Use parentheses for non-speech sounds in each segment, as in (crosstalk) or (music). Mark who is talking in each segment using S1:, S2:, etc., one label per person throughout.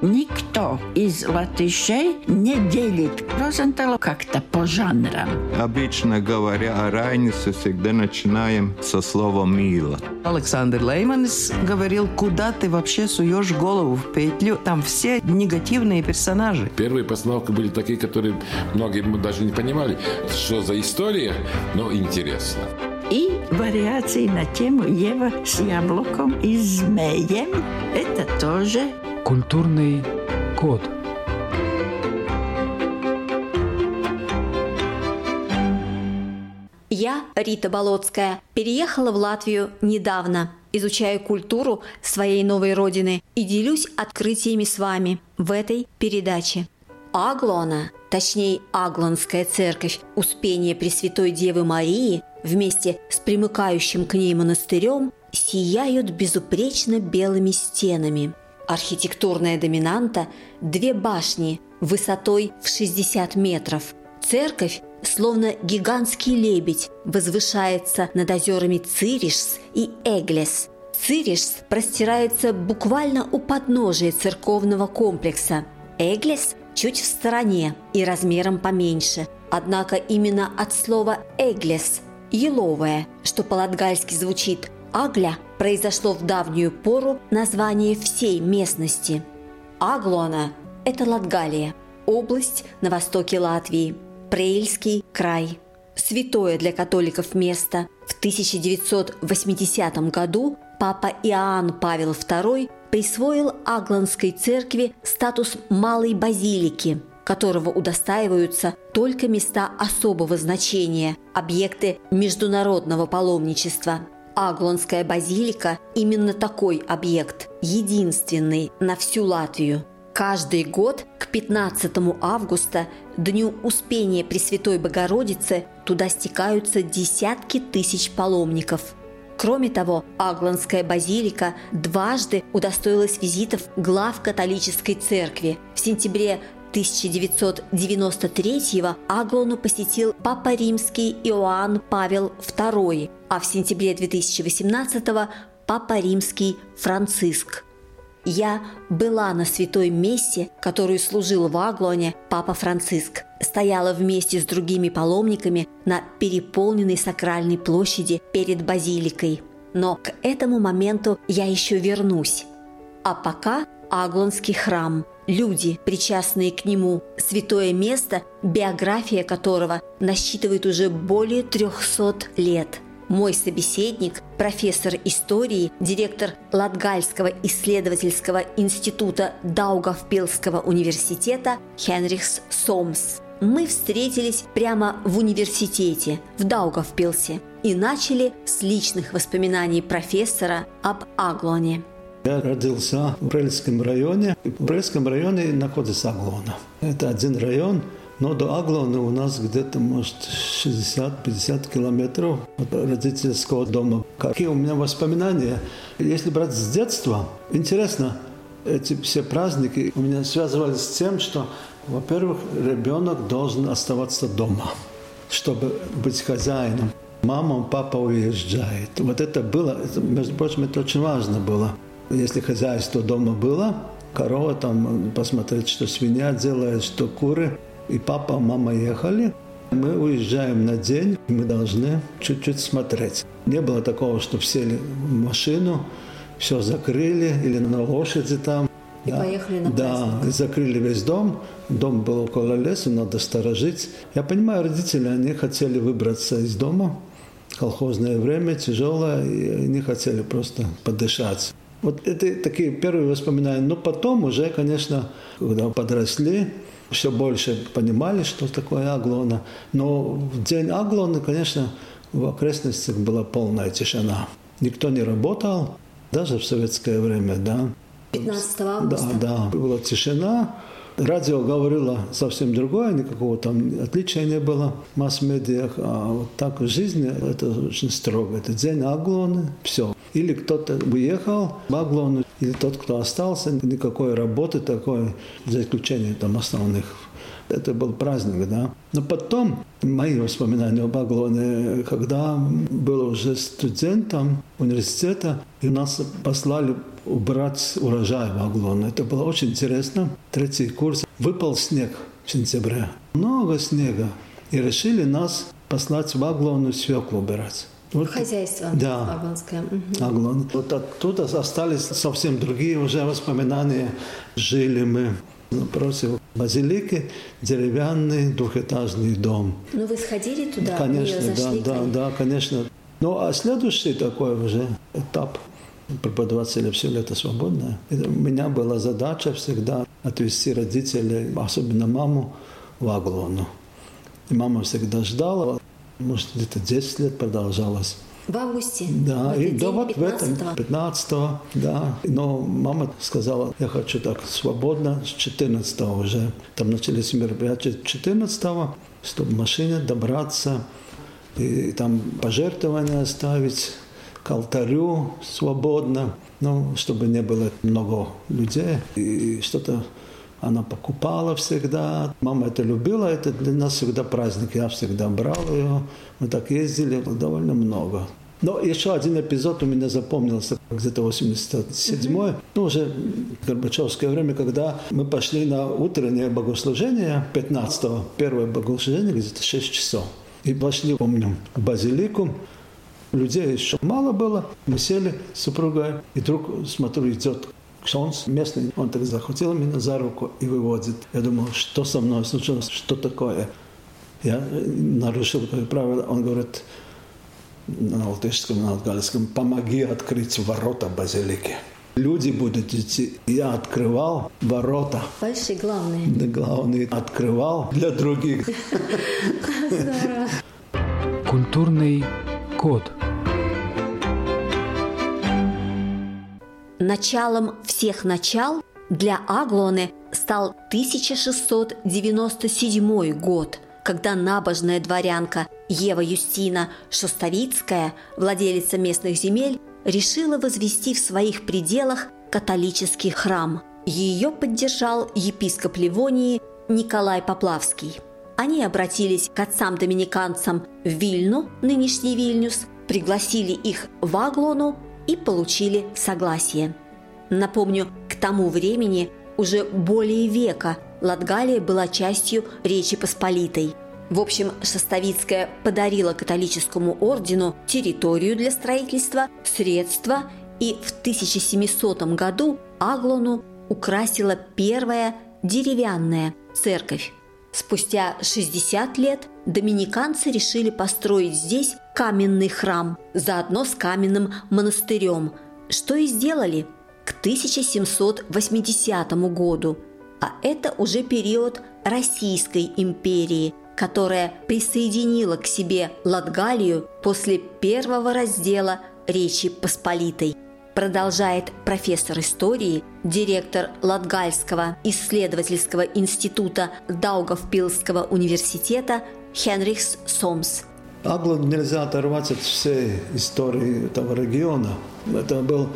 S1: Никто из латышей не делит Розенталу как-то по жанрам.
S2: Обычно говоря о Райнисе, всегда начинаем со слова «мило».
S3: Александр Лейманс говорил, куда ты вообще суешь голову в петлю. Там все негативные персонажи.
S4: Первые постановки были такие, которые многие даже не понимали, что за история, но интересно.
S1: И вариации на тему Ева с яблоком и змеем. Это тоже
S5: Культурный код.
S6: Я, Рита Болотская, переехала в Латвию недавно, изучаю культуру своей новой родины и делюсь открытиями с вами в этой передаче. Аглона, точнее Аглонская церковь Успения Пресвятой Девы Марии вместе с примыкающим к ней монастырем сияют безупречно белыми стенами – Архитектурная доминанта – две башни высотой в 60 метров. Церковь, словно гигантский лебедь, возвышается над озерами Циришс и Эглес. Циришс простирается буквально у подножия церковного комплекса. Эглес чуть в стороне и размером поменьше. Однако именно от слова «эглес» – «еловое», что по-латгальски звучит Агля произошло в давнюю пору название всей местности. Аглона – это Латгалия, область на востоке Латвии, Преильский край. Святое для католиков место. В 1980 году папа Иоанн Павел II присвоил Агланской церкви статус малой базилики, которого удостаиваются только места особого значения, объекты международного паломничества – Аглонская базилика – именно такой объект, единственный на всю Латвию. Каждый год к 15 августа, Дню Успения Пресвятой Богородицы, туда стекаются десятки тысяч паломников. Кроме того, Аглонская базилика дважды удостоилась визитов глав католической церкви. В сентябре 1993-го Аглону посетил Папа Римский Иоанн Павел II, а в сентябре 2018-го Папа Римский Франциск. Я была на святой мессе, которую служил в Аглоне Папа Франциск. Стояла вместе с другими паломниками на переполненной сакральной площади перед базиликой. Но к этому моменту я еще вернусь. А пока Аглонский храм – люди, причастные к нему, святое место, биография которого насчитывает уже более 300 лет. Мой собеседник, профессор истории, директор Латгальского исследовательского института Даугавпилского университета Хенрихс Сомс. Мы встретились прямо в университете в Даугавпилсе и начали с личных воспоминаний профессора об Аглоне.
S7: Я родился в Брельском районе. В Брельском районе находится Аглона. Это один район, но до Аглона у нас где-то, может, 60-50 километров от родительского дома. Какие у меня воспоминания? Если брать с детства, интересно, эти все праздники у меня связывались с тем, что, во-первых, ребенок должен оставаться дома, чтобы быть хозяином. Мама, папа уезжает. Вот это было, между прочим, это очень важно было. Если хозяйство дома было, корова там, посмотреть, что свинья делает, что куры, и папа, мама ехали, мы уезжаем на день, мы должны чуть-чуть смотреть. Не было такого, что сели в машину, все закрыли или на лошади там.
S6: И да, поехали на
S7: Да, и закрыли весь дом. Дом был около леса, надо сторожить. Я понимаю, родители, они хотели выбраться из дома. Колхозное время, тяжелое, и они хотели просто подышать. Вот это такие первые воспоминания. Но потом уже, конечно, когда подросли, все больше понимали, что такое Аглона. Но в день Аглоны, конечно, в окрестностях была полная тишина. Никто не работал, даже в советское время, да.
S6: 15 августа?
S7: Да, да, была тишина. Радио говорило совсем другое, никакого там отличия не было в масс-медиах. А вот так в жизни это очень строго. Это день Аглоны, все. Или кто-то уехал в Аглону, или тот, кто остался, никакой работы такой, за исключением там основных Это был праздник, да. Но потом мои воспоминания об Аглоне, когда был уже студентом университета, и нас послали убрать урожай в Аглон. Это было очень интересно. Третий курс. Выпал снег в сентябре. Много снега. И решили нас послать в Аглону свеклу убирать.
S6: Вот, Хозяйство
S7: да,
S6: аглонское.
S7: Аглон. Вот оттуда остались совсем другие уже воспоминания. Жили мы напротив базилики, деревянный двухэтажный дом.
S6: Ну вы сходили туда?
S7: Конечно, да, да, да, конечно. Ну а следующий такой уже этап преподавателя все лето свободное. И у меня была задача всегда отвезти родителей, особенно маму, в Аглону. И мама всегда ждала, может, где-то 10 лет продолжалось.
S6: В августе?
S7: Да, и, да вот в этом, 15 да. Но мама сказала, я хочу так свободно, с 14 уже. Там начались мероприятия 14 чтобы в машине добраться, и там пожертвования оставить к алтарю свободно, ну, чтобы не было много людей, и что-то она покупала всегда. Мама это любила, это для нас всегда праздник. Я всегда брал ее. Мы так ездили довольно много. Но еще один эпизод у меня запомнился, где-то 87-й, ну, уже Горбачевское время, когда мы пошли на утреннее богослужение 15-го, первое богослужение где-то 6 часов. И пошли, помню, в базилику, людей еще мало было. Мы сели с супругой, и вдруг, смотрю, идет Кшонс местный, он так захватил меня за руку и выводит. Я думал, что со мной случилось, что такое. Я нарушил правила. Он говорит на латышском, на галийском, помоги открыть ворота базилики. Люди будут идти. Я открывал ворота.
S6: Большие, главные.
S7: Да, главные. Открывал для других.
S5: Культурный код.
S6: Началом всех начал для Аглоны стал 1697 год, когда набожная дворянка Ева Юстина Шостовицкая, владелица местных земель, решила возвести в своих пределах католический храм. Ее поддержал епископ Ливонии Николай Поплавский. Они обратились к отцам-доминиканцам в Вильну, нынешний Вильнюс, пригласили их в Аглону и получили согласие. Напомню, к тому времени уже более века Латгалия была частью Речи Посполитой. В общем, Шостовицкая подарила католическому ордену территорию для строительства, средства и в 1700 году Аглону украсила первая деревянная церковь. Спустя 60 лет доминиканцы решили построить здесь каменный храм, заодно с каменным монастырем, что и сделали к 1780 году. А это уже период Российской империи, которая присоединила к себе Латгалию после первого раздела Речи Посполитой – продолжает профессор истории, директор Латгальского исследовательского института Даугавпилского университета Хенрихс Сомс.
S7: Аглон нельзя оторвать от всей истории этого региона. Это был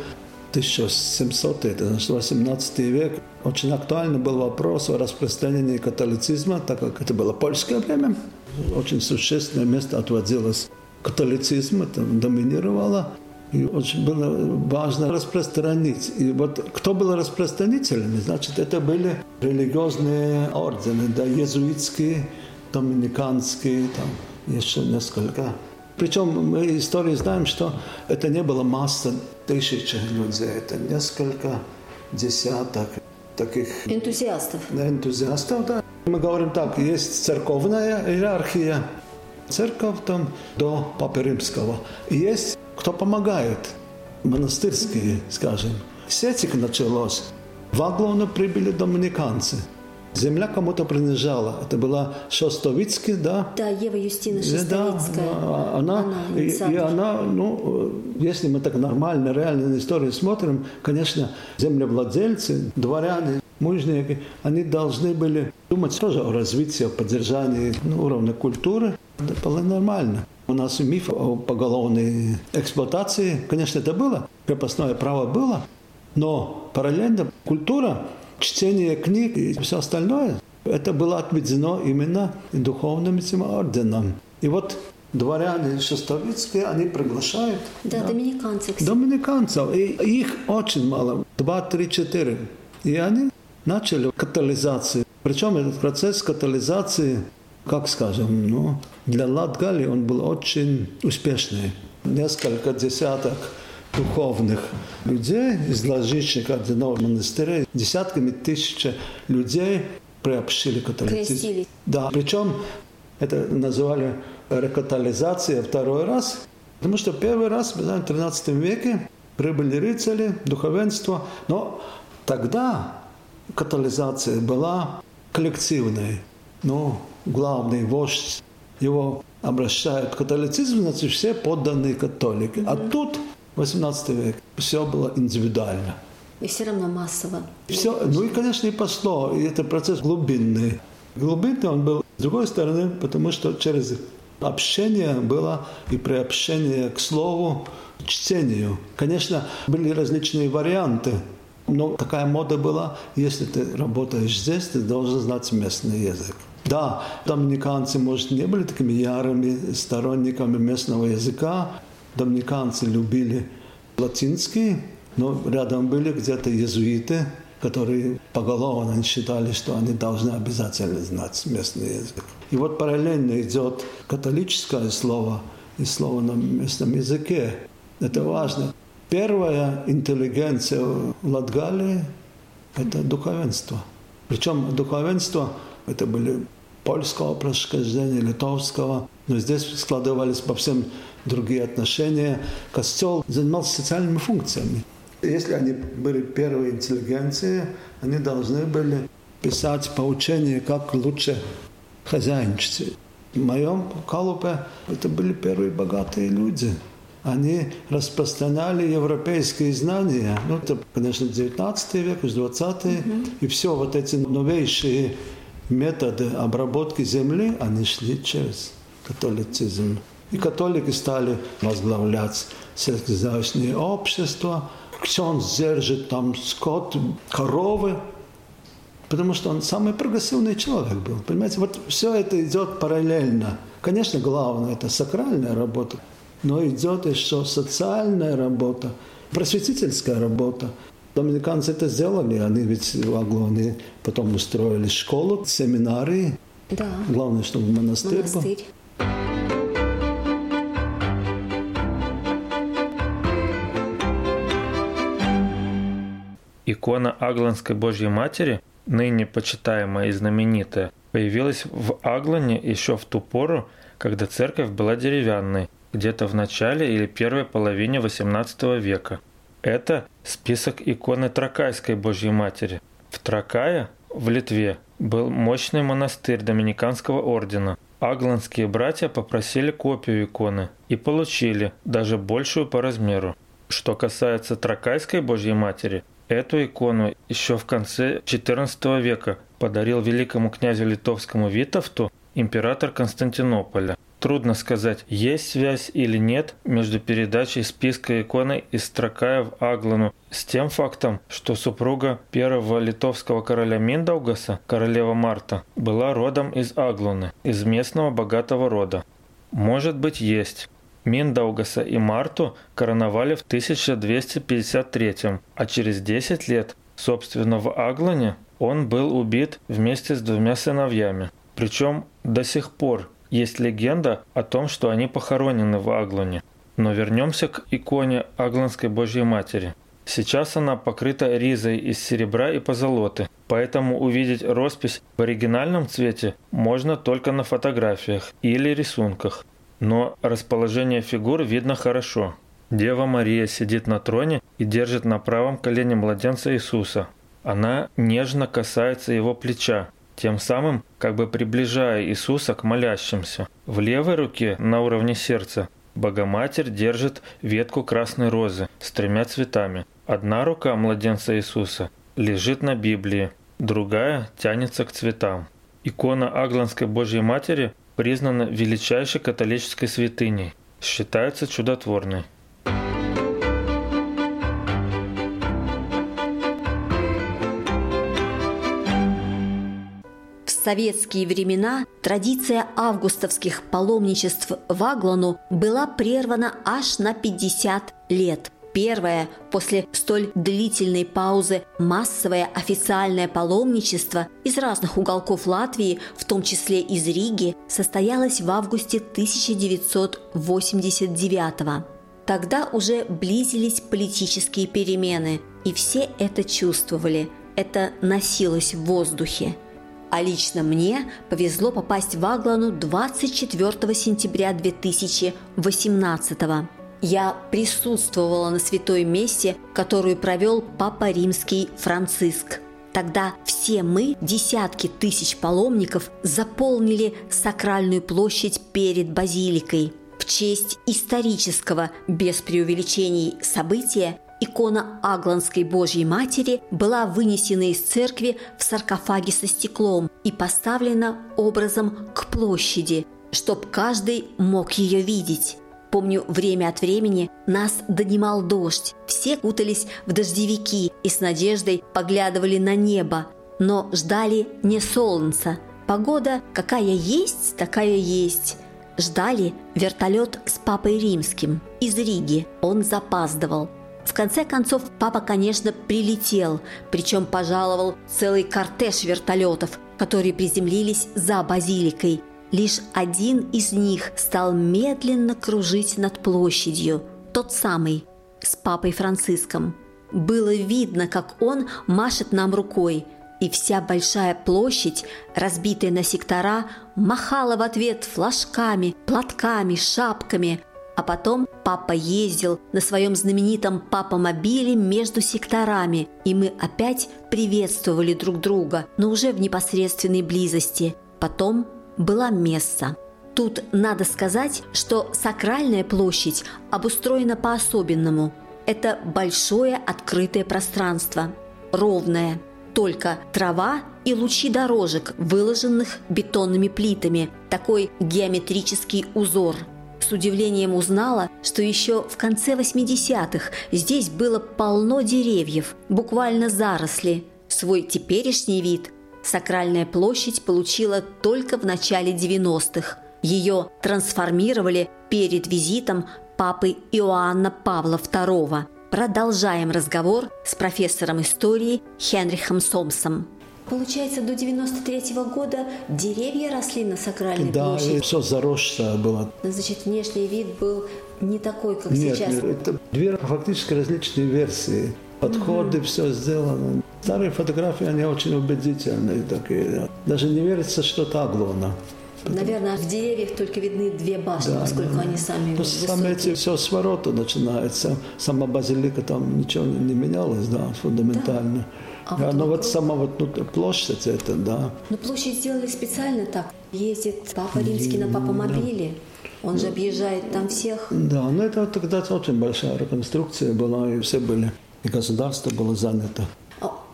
S7: 1700, это значит 18 век. Очень актуальный был вопрос о распространении католицизма, так как это было польское время. Очень существенное место отводилось католицизм, это доминировало. И очень было важно распространить. И вот кто был распространителями? Значит, это были религиозные ордены, да, иезуитские, доминиканские, там еще несколько. Причем мы истории знаем, что это не было масса тысячи людей, это несколько десяток таких...
S6: Энтузиастов.
S7: Энтузиастов, да. Мы говорим так, есть церковная иерархия, церковь там до Папы Римского. И есть кто помогает, монастырские, скажем. С этих началось. В Аглону прибыли доминиканцы. Земля кому-то принадлежала. Это была Шостовицкий, да?
S6: Да, Ева Юстина Шостовицкая.
S7: Да, она, она и, и она, ну, если мы так нормально, реально на историю смотрим, конечно, землевладельцы, дворяне, мужники, они должны были думать тоже о развитии, о поддержании ну, уровня культуры. Это было нормально. У нас миф о поголовной эксплуатации, конечно, это было, крепостное право было, но параллельно культура, чтение книг и все остальное Это было отведено именно духовным этим орденом. И вот дворяне Шестовицкие, они приглашают
S6: Да, доминиканцы, кстати.
S7: доминиканцев. И их очень мало, два, три, четыре. И они начали катализацию. Причем этот процесс катализации, как скажем, ну, для Латгали он был очень успешный. Несколько десяток духовных людей из различных орденов монастырей, десятками тысяч людей приобщили католицизм.
S6: Крестились.
S7: Да, причем это называли рекатализация второй раз, потому что первый раз, мы знаем, в 13 веке прибыли рыцари, духовенство, но тогда катализация была коллективной. Ну, главный вождь его обращают в католицизм, значит, все подданные католики. А тут, 18 век, все было индивидуально.
S6: И все равно массово.
S7: Все, ну и, конечно, и пошло. И это процесс глубинный. Глубинный он был с другой стороны, потому что через общение было и приобщение к слову, к чтению. Конечно, были различные варианты, но такая мода была, если ты работаешь здесь, ты должен знать местный язык. Да, доминиканцы, может, не были такими ярыми сторонниками местного языка. Доминиканцы любили латинский, но рядом были где-то иезуиты, которые поголовно считали, что они должны обязательно знать местный язык. И вот параллельно идет католическое слово и слово на местном языке. Это важно. Первая интеллигенция в Латгалии – это духовенство. Причем духовенство – это были польского происхождения, литовского, но здесь складывались совсем другие отношения. Костел занимался социальными функциями. Если они были первой интеллигенцией, они должны были писать поучения, как лучше хозяйничать. В моем Калупе это были первые богатые люди. Они распространяли европейские знания. Ну, это, конечно, 19 век, 20 И все вот эти новейшие методы обработки земли, они шли через католицизм. И католики стали возглавлять сельскохозяйственные общества. Ксенц держит там скот, коровы, потому что он самый прогрессивный человек был. Понимаете, вот все это идет параллельно. Конечно, главное – это сакральная работа, но идет еще социальная работа, просветительская работа. Доминиканцы это сделали, они ведь в Аглоне потом устроили школу, семинарии.
S6: Да.
S7: Главное, чтобы монастырь, был.
S8: Икона Агланской Божьей Матери, ныне почитаемая и знаменитая, появилась в Аглане еще в ту пору, когда церковь была деревянной, где-то в начале или первой половине XVIII века. Это список иконы Тракайской Божьей Матери. В Тракае, в Литве, был мощный монастырь Доминиканского ордена. Агланские братья попросили копию иконы и получили, даже большую по размеру. Что касается Тракайской Божьей Матери, эту икону еще в конце XIV века подарил великому князю литовскому Витовту император Константинополя. Трудно сказать, есть связь или нет между передачей списка иконы из Тракая в Аглану с тем фактом, что супруга первого литовского короля Миндаугаса, королева Марта, была родом из Аглуны, из местного богатого рода. Может быть, есть. Миндаугаса и Марту короновали в 1253, а через 10 лет, собственно, в Аглане он был убит вместе с двумя сыновьями. Причем до сих пор есть легенда о том, что они похоронены в Аглоне. Но вернемся к иконе Агланской Божьей Матери. Сейчас она покрыта ризой из серебра и позолоты, поэтому увидеть роспись в оригинальном цвете можно только на фотографиях или рисунках. Но расположение фигур видно хорошо. Дева Мария сидит на троне и держит на правом колене младенца Иисуса. Она нежно касается его плеча, тем самым как бы приближая Иисуса к молящимся. В левой руке, на уровне сердца, Богоматерь держит ветку красной розы с тремя цветами. Одна рука младенца Иисуса лежит на Библии, другая тянется к цветам. Икона Агланской Божьей Матери признана величайшей католической святыней, считается чудотворной.
S6: В советские времена традиция августовских паломничеств в Аглону была прервана аж на 50 лет. Первое, после столь длительной паузы, массовое официальное паломничество из разных уголков Латвии, в том числе из Риги, состоялось в августе 1989 года. Тогда уже близились политические перемены, и все это чувствовали, это носилось в воздухе. А лично мне повезло попасть в Аглану 24 сентября 2018 года. Я присутствовала на святой мессе, которую провел Папа Римский Франциск. Тогда все мы, десятки тысяч паломников, заполнили сакральную площадь перед базиликой – в честь исторического, без преувеличений, события икона Агланской Божьей Матери была вынесена из церкви в саркофаге со стеклом и поставлена образом к площади, чтоб каждый мог ее видеть. Помню, время от времени нас донимал дождь. Все кутались в дождевики и с надеждой поглядывали на небо, но ждали не солнца. Погода какая есть, такая есть. Ждали вертолет с папой римским из Риги. Он запаздывал. В конце концов, папа, конечно, прилетел, причем пожаловал целый кортеж вертолетов, которые приземлились за базиликой. Лишь один из них стал медленно кружить над площадью, тот самый, с папой Франциском. Было видно, как он машет нам рукой – и вся большая площадь, разбитая на сектора, махала в ответ флажками, платками, шапками. А потом папа ездил на своем знаменитом папа-мобиле между секторами, и мы опять приветствовали друг друга, но уже в непосредственной близости. Потом была месса. Тут надо сказать, что сакральная площадь обустроена по-особенному. Это большое открытое пространство, ровное – только трава и лучи дорожек, выложенных бетонными плитами, такой геометрический узор. С удивлением узнала, что еще в конце 80-х здесь было полно деревьев, буквально заросли. Свой теперешний вид Сакральная площадь получила только в начале 90-х. Ее трансформировали перед визитом папы Иоанна Павла II. Продолжаем разговор с профессором истории Хенрихом Сомсом. Получается, до 93 -го года деревья росли на сакральной
S7: да,
S6: площади?
S7: Да, все заросшее было.
S6: Значит, внешний вид был не такой, как
S7: нет,
S6: сейчас?
S7: Нет, это две фактически различные версии. Подходы, угу. все сделано. Старые фотографии, они очень убедительные такие. Даже не верится, что это Аглона.
S6: Наверное, в деревьях только видны две башни, да, поскольку да. они сами
S7: ну, Там эти все с ворота начинается. Сама базилика там ничего не менялось, да, фундаментально. Да. А да, вот но вот сама вот ну, площадь это, да.
S6: Но площадь сделали специально так. Ездит Папа Римский на Папа-мобиле. Да. Он же объезжает там всех.
S7: Да, но это тогда очень большая реконструкция была, и все были, и государство было занято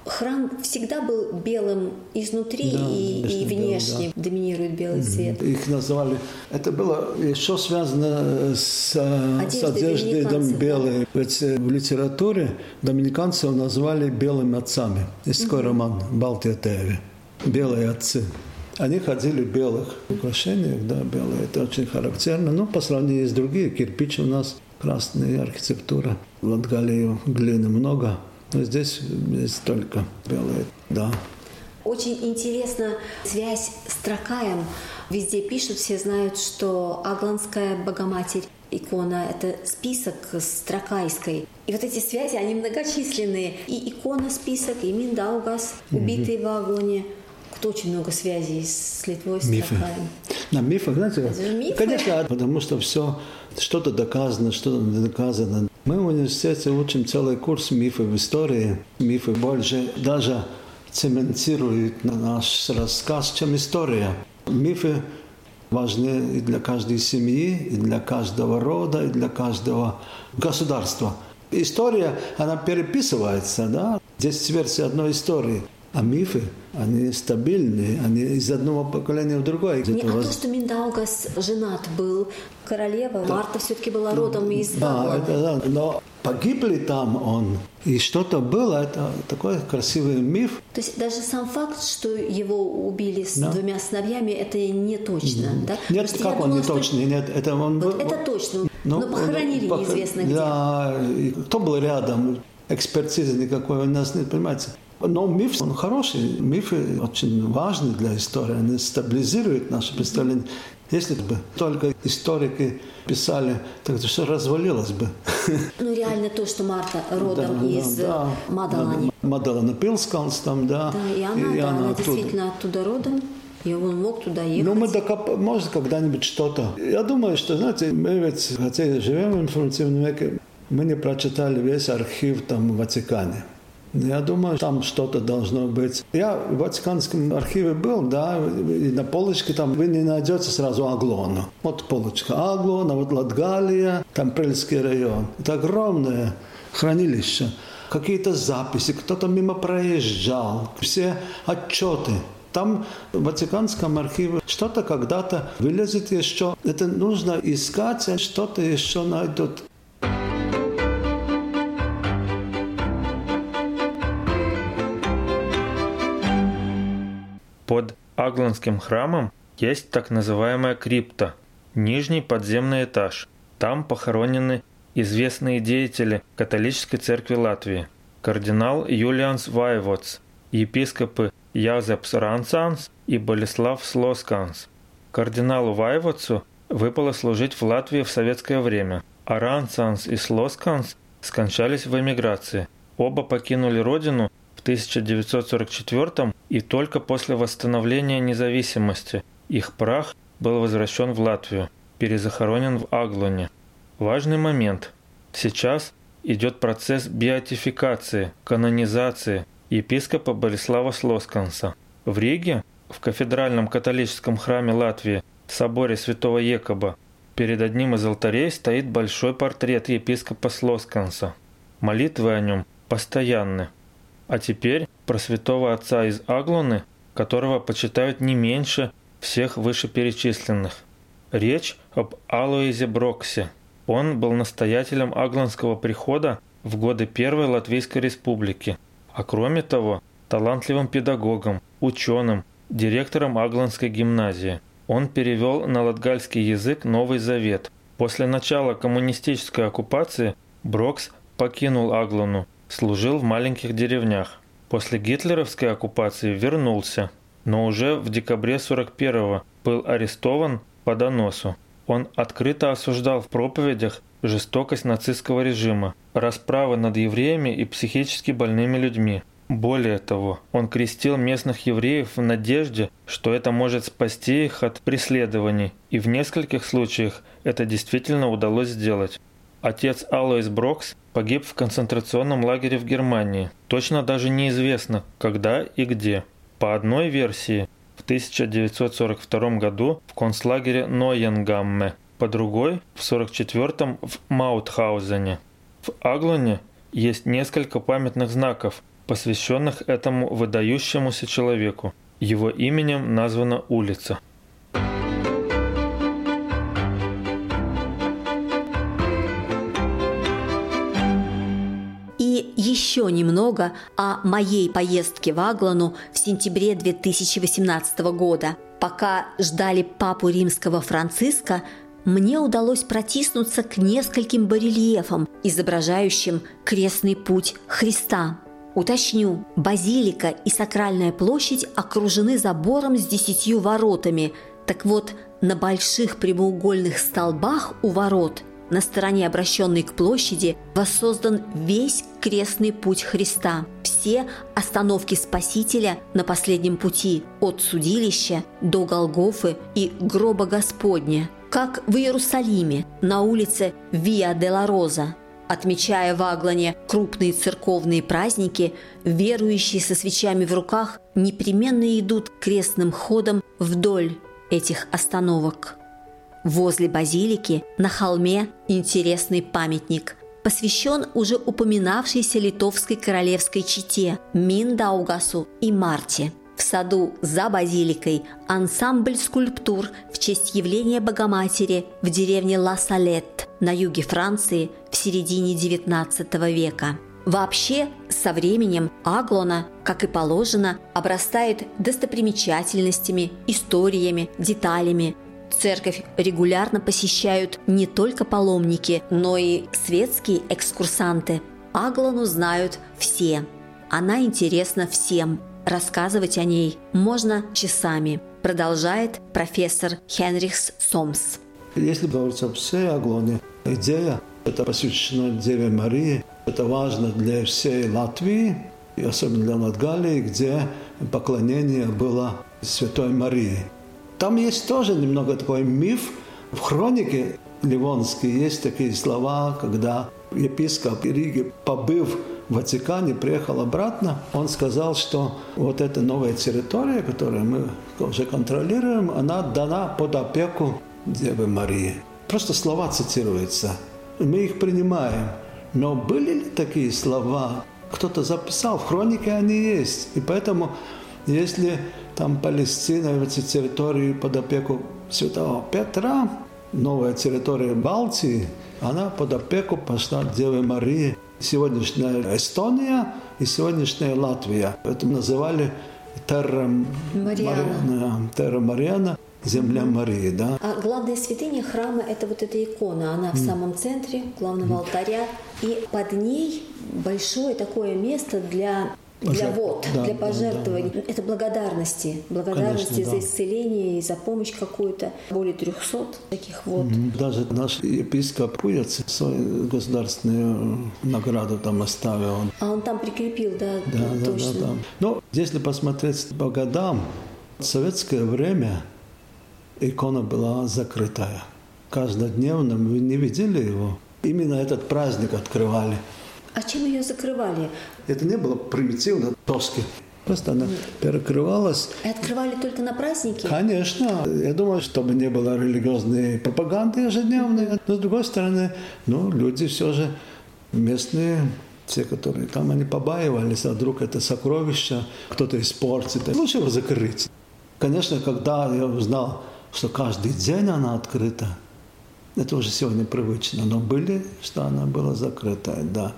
S6: храм всегда был белым изнутри да, и, и внешне белый, да. доминирует белый цвет.
S7: Их называли. Это было еще связано с, Одежда с одеждой дом, белой. Ведь в литературе доминиканцев назвали белыми отцами. Есть такой угу. роман «Балтия Теви». «Белые отцы». Они ходили в белых украшениях, да, белые. Это очень характерно. Но по сравнению с другими, кирпич у нас красная архитектура. В Латгалии глины много, но здесь, здесь только белые, да.
S6: Очень интересна связь с Тракаем. Везде пишут, все знают, что Агланская Богоматерь икона – это список с Тракайской. И вот эти связи, они многочисленные. И икона список, и Миндаугас, убитый угу. в Аглоне. Тут очень много связей с Литвой, с
S7: мифы. На мифах, знаете, это же мифы? конечно, потому что все что-то доказано, что-то не доказано. Мы в университете учим целый курс мифов в истории. Мифы больше даже цементируют наш рассказ, чем история. Мифы важны и для каждой семьи, и для каждого рода, и для каждого государства. История, она переписывается, да? Здесь версия одной истории – а мифы, они стабильные, они из одного поколения в другое.
S6: Не, а то, что Миндаугас женат был, королева, да. Марта все-таки была родом из
S7: Да, это, да, но погибли там он, и что-то было, это такой красивый миф.
S6: То есть даже сам факт, что его убили с да. двумя сыновьями, это не точно, да?
S7: Нет, Просто как он думала, не точно? Нет, это он
S6: вот был... Это точно, но, но похоронили он, неизвестно где.
S7: Да, кто был рядом, экспертизы никакой у нас не понимается. Но миф, он хороший. Мифы очень важны для истории. Они стабилизируют наше представление. Если бы только историки писали, так это все развалилось бы. (laughs)
S6: Ну, реально то, что Марта родом да, из да, Мадалани.
S7: Да, Мадалана Пилскалс там, да.
S6: Да, и она, и да, она, она оттуда. действительно оттуда родом. И он мог туда ехать.
S7: Ну, мы докоп... может, когда-нибудь что-то. Я думаю, что, знаете, мы ведь, хотя живем в информационном веке, мы не прочитали весь архив там в Ватикане. Я думаю, там что-то должно быть. Я в Ватиканском архиве был, да, и на полочке там вы не найдете сразу Аглону. Вот полочка Аглона, вот Латгалия, там Прельский район. Это огромное хранилище. Какие-то записи, кто-то мимо проезжал, все отчеты. Там в Ватиканском архиве что-то когда-то вылезет еще. Это нужно искать, что-то еще найдут.
S8: Агланским храмом есть так называемая крипта, нижний подземный этаж. Там похоронены известные деятели католической церкви Латвии, кардинал Юлианс Вайводс, епископы Язепс Рансанс и Болеслав Слосканс. Кардиналу Вайводсу выпало служить в Латвии в советское время, а Рансанс и Слосканс скончались в эмиграции. Оба покинули родину в 1944 и только после восстановления независимости их прах был возвращен в Латвию, перезахоронен в Аглоне. Важный момент. Сейчас идет процесс биотификации, канонизации епископа Борислава Слосканса. В Риге, в кафедральном католическом храме Латвии, в соборе святого Екоба, перед одним из алтарей стоит большой портрет епископа Слосканса. Молитвы о нем постоянны. А теперь про святого отца из Аглоны, которого почитают не меньше всех вышеперечисленных. Речь об Алоизе Броксе. Он был настоятелем Аглонского прихода в годы Первой Латвийской Республики, а кроме того, талантливым педагогом, ученым, директором Аглонской гимназии. Он перевел на латгальский язык Новый Завет. После начала коммунистической оккупации Брокс покинул Аглону служил в маленьких деревнях. После гитлеровской оккупации вернулся, но уже в декабре 41-го был арестован по доносу. Он открыто осуждал в проповедях жестокость нацистского режима, расправы над евреями и психически больными людьми. Более того, он крестил местных евреев в надежде, что это может спасти их от преследований, и в нескольких случаях это действительно удалось сделать. Отец Алоис Брокс погиб в концентрационном лагере в Германии. Точно даже неизвестно, когда и где. По одной версии, в 1942 году в концлагере Нойенгамме, по другой – в 1944 в Маутхаузене. В Аглоне есть несколько памятных знаков, посвященных этому выдающемуся человеку. Его именем названа улица –
S6: еще немного о моей поездке в Аглану в сентябре 2018 года. Пока ждали папу римского Франциска, мне удалось протиснуться к нескольким барельефам, изображающим крестный путь Христа. Уточню, базилика и сакральная площадь окружены забором с десятью воротами. Так вот, на больших прямоугольных столбах у ворот на стороне, обращенной к площади, воссоздан весь крестный путь Христа. Все остановки Спасителя на последнем пути от судилища до Голгофы и гроба Господня, как в Иерусалиме на улице Виа де ла Роза. Отмечая в Аглане крупные церковные праздники, верующие со свечами в руках непременно идут крестным ходом вдоль этих остановок. Возле базилики на холме интересный памятник, посвящен уже упоминавшейся литовской королевской чете Миндаугасу и Марте. В саду за базиликой ансамбль скульптур в честь явления Богоматери в деревне Ла-Салет на юге Франции в середине XIX века. Вообще, со временем Аглона, как и положено, обрастает достопримечательностями, историями, деталями. Церковь регулярно посещают не только паломники, но и светские экскурсанты. Аглону знают все. Она интересна всем. Рассказывать о ней можно часами, продолжает профессор Хенрихс Сомс.
S7: Если говорить об всей Аглоне, идея это посвящена Деве Марии. Это важно для всей Латвии, и особенно для Латгалии, где поклонение было Святой Марии. Там есть тоже немного такой миф. В хронике Ливонской есть такие слова, когда епископ Риги, побыв в Ватикане, приехал обратно, он сказал, что вот эта новая территория, которую мы уже контролируем, она дана под опеку Девы Марии. Просто слова цитируются. Мы их принимаем. Но были ли такие слова? Кто-то записал, в хронике они есть. И поэтому, если там Палестина, эти территории под опеку Святого Петра, новая территория Балтии, она под опеку пошла Девы Марии. Сегодняшняя Эстония и сегодняшняя Латвия. Это называли Терра Мариана. Терра Мариана земля Марии, да.
S6: А главная святыня храма – это вот эта икона. Она в самом центре главного алтаря. И под ней большое такое место для для вод, да, для пожертвований. Да, да. Это благодарности. Благодарности Конечно, за исцеление и за помощь какую-то. Более 300 таких вот.
S7: Даже наш епископ Пуяц свою государственную награду там оставил.
S6: А он там прикрепил, да,
S7: да,
S6: да точно. Да, да, да.
S7: Ну, если посмотреть по годам, в советское время икона была закрытая. Каждодневно мы не видели его. Именно этот праздник открывали.
S6: А чем ее закрывали?
S7: Это не было примитивно доски. Просто она перекрывалась.
S6: И открывали только на праздники?
S7: Конечно. Я думаю, чтобы не было религиозной пропаганды ежедневной. Но с другой стороны, ну, люди все же местные, те, которые там, они побаивались, а вдруг это сокровище кто-то испортит. Лучше его закрыть. Конечно, когда я узнал, что каждый день она открыта. Это уже сегодня привычно, но были, что она была закрытая, да.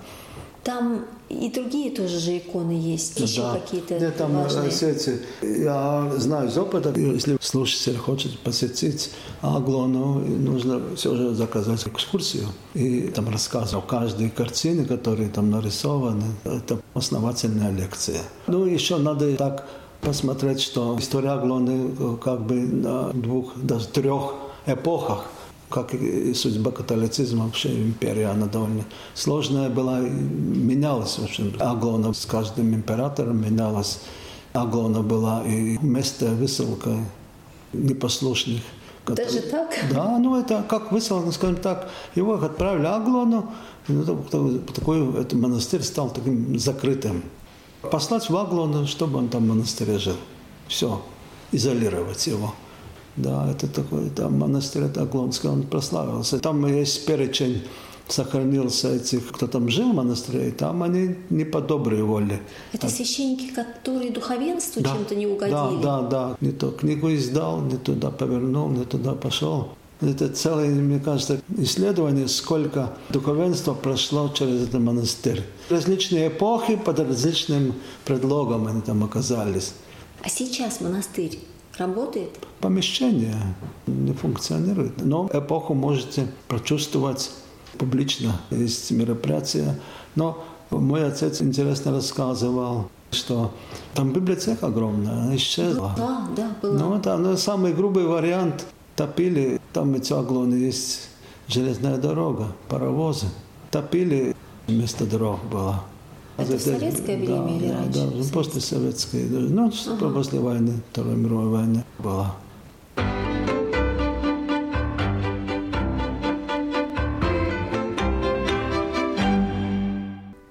S6: Там и другие тоже же иконы есть, еще да. какие-то
S7: Нет, там
S6: э, важные.
S7: Эти, я знаю из опыта, если слушатель хочет посетить Аглону, нужно все же заказать экскурсию. И там рассказ о каждой картине, которые там нарисованы. Это основательная лекция. Ну, еще надо так посмотреть, что история Аглоны э, как бы на двух, даже трех эпохах как и судьба католицизма вообще империя, она довольно сложная была, менялась, в общем. Аглона с каждым императором менялась. Аглона была и место высылка непослушных.
S6: Даже так?
S7: Да, ну это как высылка, скажем так, его отправили Аглону, ну, такой этот монастырь стал таким закрытым послать в Аглон, чтобы он там в монастыре жил. Все, изолировать его. Да, это такой, там монастырь это Аглонский, он прославился. Там есть перечень сохранился этих, кто там жил в монастыре, и там они не по доброй воле.
S6: Это священники, которые духовенству да, чем-то не угодили?
S7: Да, да, да. Не то книгу издал, не туда повернул, не туда пошел. Это целое, мне кажется, исследование, сколько духовенства прошло через этот монастырь. Различные эпохи под различным предлогом они там оказались.
S6: А сейчас монастырь работает?
S7: Помещение не функционирует. Но эпоху можете прочувствовать публично. Есть мероприятия. Но мой отец интересно рассказывал, что там библиотека огромная, она исчезла.
S6: Да, да, была.
S7: Ну, это ну, самый грубый вариант топили, там эти аглоны есть железная дорога, паровозы. Топили, вместо дорог было.
S6: Это в советское время
S7: да,
S6: или
S7: да,
S6: раньше?
S7: Да, после советской. Ну, ага. после войны, Второй мировой войны была.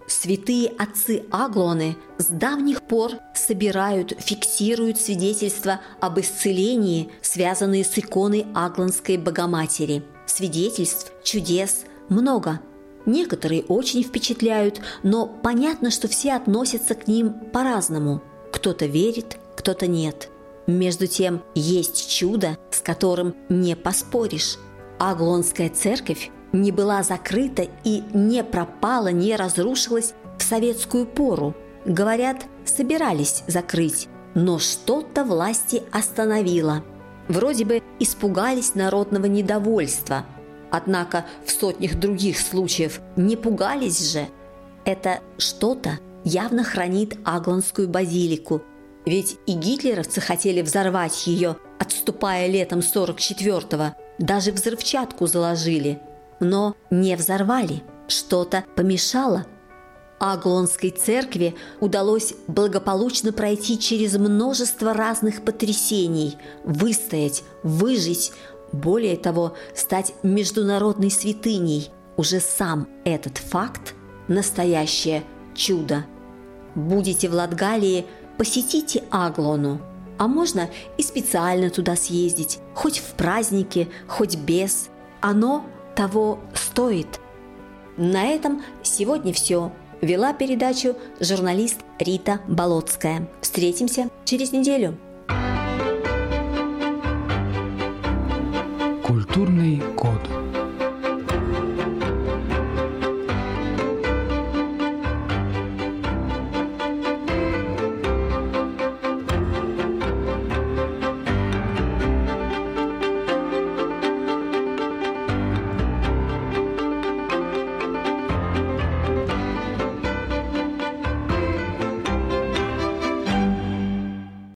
S6: Святые отцы Аглоны с давних пор собирают, фиксируют свидетельства об исцелении, связанные с иконой Аглонской Богоматери. Свидетельств, чудес много. Некоторые очень впечатляют, но понятно, что все относятся к ним по-разному. Кто-то верит, кто-то нет. Между тем, есть чудо, с которым не поспоришь. Аглонская церковь не была закрыта и не пропала, не разрушилась в советскую пору. Говорят, собирались закрыть, но что-то власти остановило. Вроде бы испугались народного недовольства. Однако в сотнях других случаев не пугались же. Это что-то явно хранит Агланскую базилику. Ведь и гитлеровцы хотели взорвать ее, отступая летом 44-го. Даже взрывчатку заложили. Но не взорвали. Что-то помешало – Аглонской церкви удалось благополучно пройти через множество разных потрясений, выстоять, выжить, более того, стать международной святыней. Уже сам этот факт – настоящее чудо. Будете в Латгалии, посетите Аглону. А можно и специально туда съездить, хоть в празднике, хоть без. Оно того стоит. На этом сегодня все. Вела передачу журналист Рита Болотская. Встретимся через неделю.
S5: Культурный код.